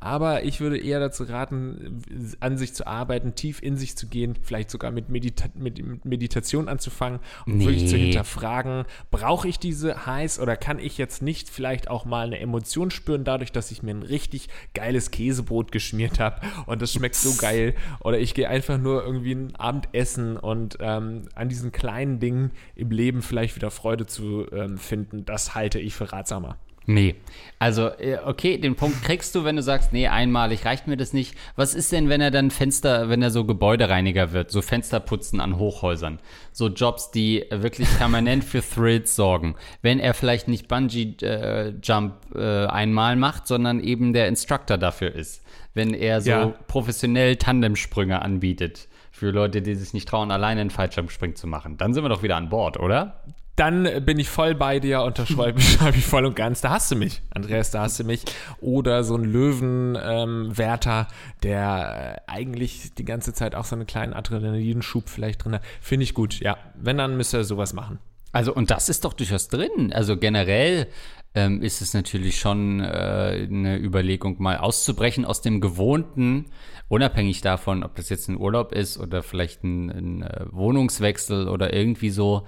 Aber ich würde eher dazu raten, an sich zu arbeiten, tief in sich zu gehen, vielleicht sogar mit, Medita mit Meditation anzufangen und nee. wirklich zu hinterfragen, brauche ich diese Highs oder kann ich jetzt nicht vielleicht auch mal eine Emotion spüren, dadurch, dass ich mir ein richtig geiles Käsebrot geschmiert habe und das schmeckt so geil. Oder ich gehe einfach nur irgendwie ein Abendessen und ähm, an diesen kleinen Dingen im Leben vielleicht wieder Freude zu ähm, finden finden, das halte ich für ratsamer. Nee. Also, äh, okay, den Punkt kriegst du, wenn du sagst, nee, einmalig reicht mir das nicht. Was ist denn, wenn er dann Fenster, wenn er so Gebäudereiniger wird, so Fensterputzen an Hochhäusern? So Jobs, die wirklich permanent für Thrills sorgen. Wenn er vielleicht nicht Bungee-Jump äh, äh, einmal macht, sondern eben der Instructor dafür ist. Wenn er so ja. professionell Tandemsprünge anbietet für Leute, die sich nicht trauen, alleine einen Fallschirmspring zu machen. Dann sind wir doch wieder an Bord, oder? Dann bin ich voll bei dir, unterschreibe ich voll und ganz. Da hast du mich, Andreas, da hast du mich. Oder so ein Löwenwärter, ähm, der äh, eigentlich die ganze Zeit auch so einen kleinen Adrenalinschub vielleicht drin hat. Finde ich gut, ja. Wenn, dann müsste er sowas machen. Also, und das ist doch durchaus drin. Also generell ähm, ist es natürlich schon äh, eine Überlegung, mal auszubrechen aus dem Gewohnten, unabhängig davon, ob das jetzt ein Urlaub ist oder vielleicht ein, ein äh, Wohnungswechsel oder irgendwie so,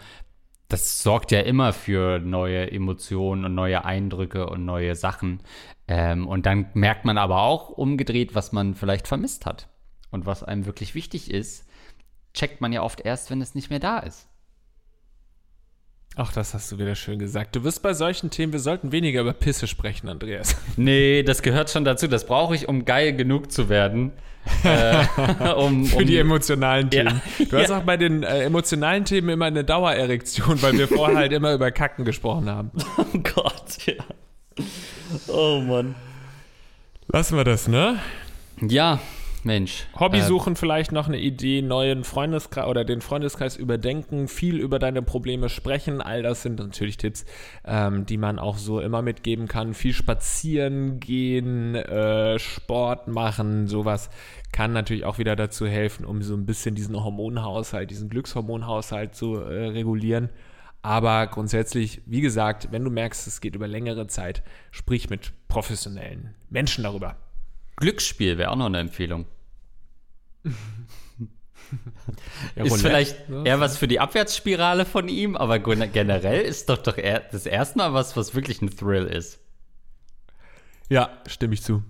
das sorgt ja immer für neue Emotionen und neue Eindrücke und neue Sachen. Ähm, und dann merkt man aber auch umgedreht, was man vielleicht vermisst hat. Und was einem wirklich wichtig ist, checkt man ja oft erst, wenn es nicht mehr da ist. Ach, das hast du wieder schön gesagt. Du wirst bei solchen Themen, wir sollten weniger über Pisse sprechen, Andreas. Nee, das gehört schon dazu. Das brauche ich, um geil genug zu werden. äh, um, Für um, die emotionalen Themen. Ja. Du hast ja. auch bei den äh, emotionalen Themen immer eine Dauererektion, weil wir vorher halt immer über Kacken gesprochen haben. Oh Gott, ja. Oh Mann. Lassen wir das, ne? Ja, Mensch. Hobby äh, suchen, vielleicht noch eine Idee, neuen Freundeskreis oder den Freundeskreis überdenken, viel über deine Probleme sprechen. All das sind natürlich Tipps, ähm, die man auch so immer mitgeben kann. Viel spazieren gehen, äh, Sport machen, sowas kann natürlich auch wieder dazu helfen, um so ein bisschen diesen Hormonhaushalt, diesen Glückshormonhaushalt zu äh, regulieren. Aber grundsätzlich, wie gesagt, wenn du merkst, es geht über längere Zeit, sprich mit professionellen Menschen darüber. Glücksspiel wäre auch noch eine Empfehlung. Ja, ist vielleicht eher was für die Abwärtsspirale von ihm, aber generell ist doch doch eher das erste Mal was, was wirklich ein Thrill ist. Ja, stimme ich zu.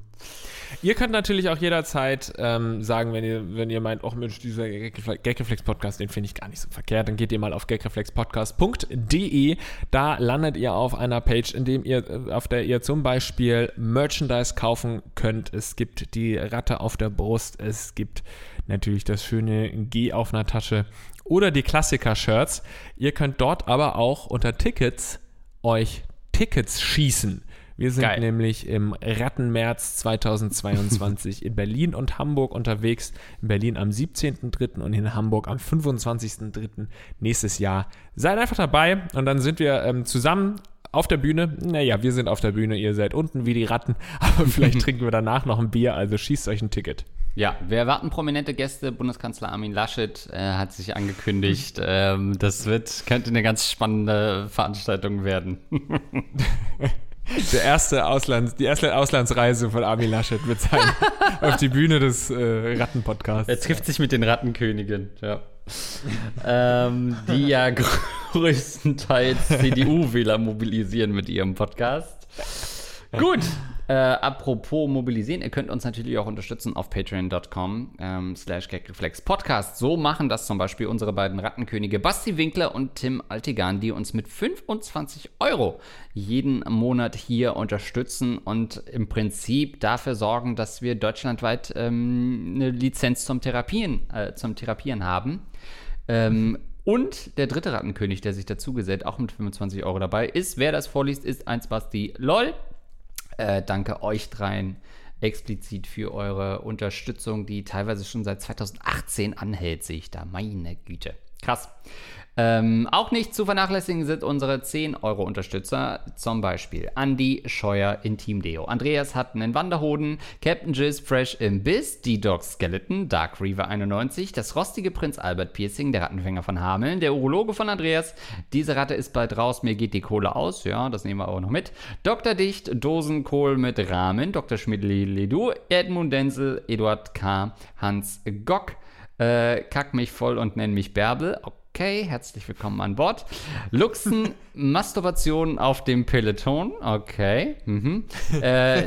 Ihr könnt natürlich auch jederzeit ähm, sagen, wenn ihr, wenn ihr meint, oh Mensch, dieser Gagreflex-Podcast, den finde ich gar nicht so verkehrt, dann geht ihr mal auf gagreflexpodcast.de. Da landet ihr auf einer Page, in dem ihr, äh, auf der ihr zum Beispiel Merchandise kaufen könnt. Es gibt die Ratte auf der Brust, es gibt natürlich das schöne G auf einer Tasche oder die Klassiker-Shirts. Ihr könnt dort aber auch unter Tickets euch Tickets schießen. Wir sind Geil. nämlich im Rattenmärz 2022 in Berlin und Hamburg unterwegs. In Berlin am 17.03. und in Hamburg am 25.03. nächstes Jahr. Seid einfach dabei und dann sind wir ähm, zusammen auf der Bühne. Naja, wir sind auf der Bühne, ihr seid unten wie die Ratten, aber vielleicht trinken wir danach noch ein Bier, also schießt euch ein Ticket. Ja, wir erwarten prominente Gäste. Bundeskanzler Armin Laschet äh, hat sich angekündigt. ähm, das wird, könnte eine ganz spannende Veranstaltung werden. Der erste Auslands, die erste Auslandsreise von Armin Laschet wird sein auf die Bühne des äh, Rattenpodcasts. Er trifft sich mit den Rattenkönigen, ja. ähm, die ja größtenteils CDU-Wähler mobilisieren mit ihrem Podcast. Gut, Äh, apropos mobilisieren, ihr könnt uns natürlich auch unterstützen auf patreon.com ähm, slash gagreflexpodcast. So machen das zum Beispiel unsere beiden Rattenkönige Basti Winkler und Tim Altigan, die uns mit 25 Euro jeden Monat hier unterstützen und im Prinzip dafür sorgen, dass wir deutschlandweit ähm, eine Lizenz zum Therapieren, äh, zum Therapieren haben. Ähm, und der dritte Rattenkönig, der sich dazu gesellt, auch mit 25 Euro dabei ist. Wer das vorliest, ist eins Basti LOL. Äh, danke euch dreien explizit für eure Unterstützung, die teilweise schon seit 2018 anhält, sehe ich da. Meine Güte. Krass. Ähm, auch nicht zu vernachlässigen sind unsere 10-Euro-Unterstützer, zum Beispiel Andy Scheuer in Team Deo. Andreas hat einen Wanderhoden, Captain Jizz Fresh im Biss, D-Dog Skeleton, Dark Reaver 91, das rostige Prinz Albert Piercing, der Rattenfänger von Hameln, der Urologe von Andreas, diese Ratte ist bald raus, mir geht die Kohle aus, ja, das nehmen wir auch noch mit. Dr. Dicht, Dosenkohl mit Rahmen, Dr. Schmidli-Ledu, Edmund Denzel, Eduard K., Hans Gock, äh, kack mich voll und nenn mich Bärbel. Okay, herzlich willkommen an Bord. Luxen, Masturbation auf dem Peloton. Okay. Mhm. Äh?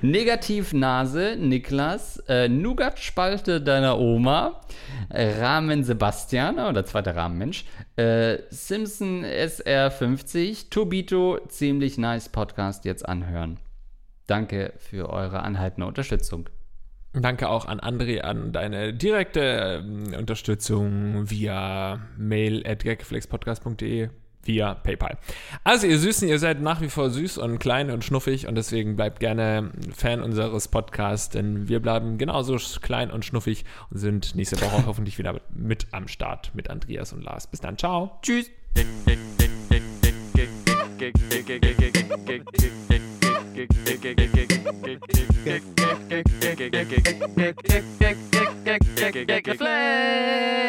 Negativnase, Niklas, äh, Nougat-Spalte deiner Oma, Rahmen Sebastian, oder zweiter Rahmenmensch, äh, Simpson SR50, Tobito, ziemlich nice Podcast jetzt anhören. Danke für eure anhaltende Unterstützung. Danke auch an André an deine direkte äh, Unterstützung via mail at gaggeflexpodcast.de via PayPal. Also ihr Süßen, ihr seid nach wie vor süß und klein und schnuffig und deswegen bleibt gerne Fan unseres Podcasts, denn wir bleiben genauso klein und schnuffig und sind nächste Woche hoffentlich wieder mit am Start mit Andreas und Lars. Bis dann, ciao. Tschüss. Flex.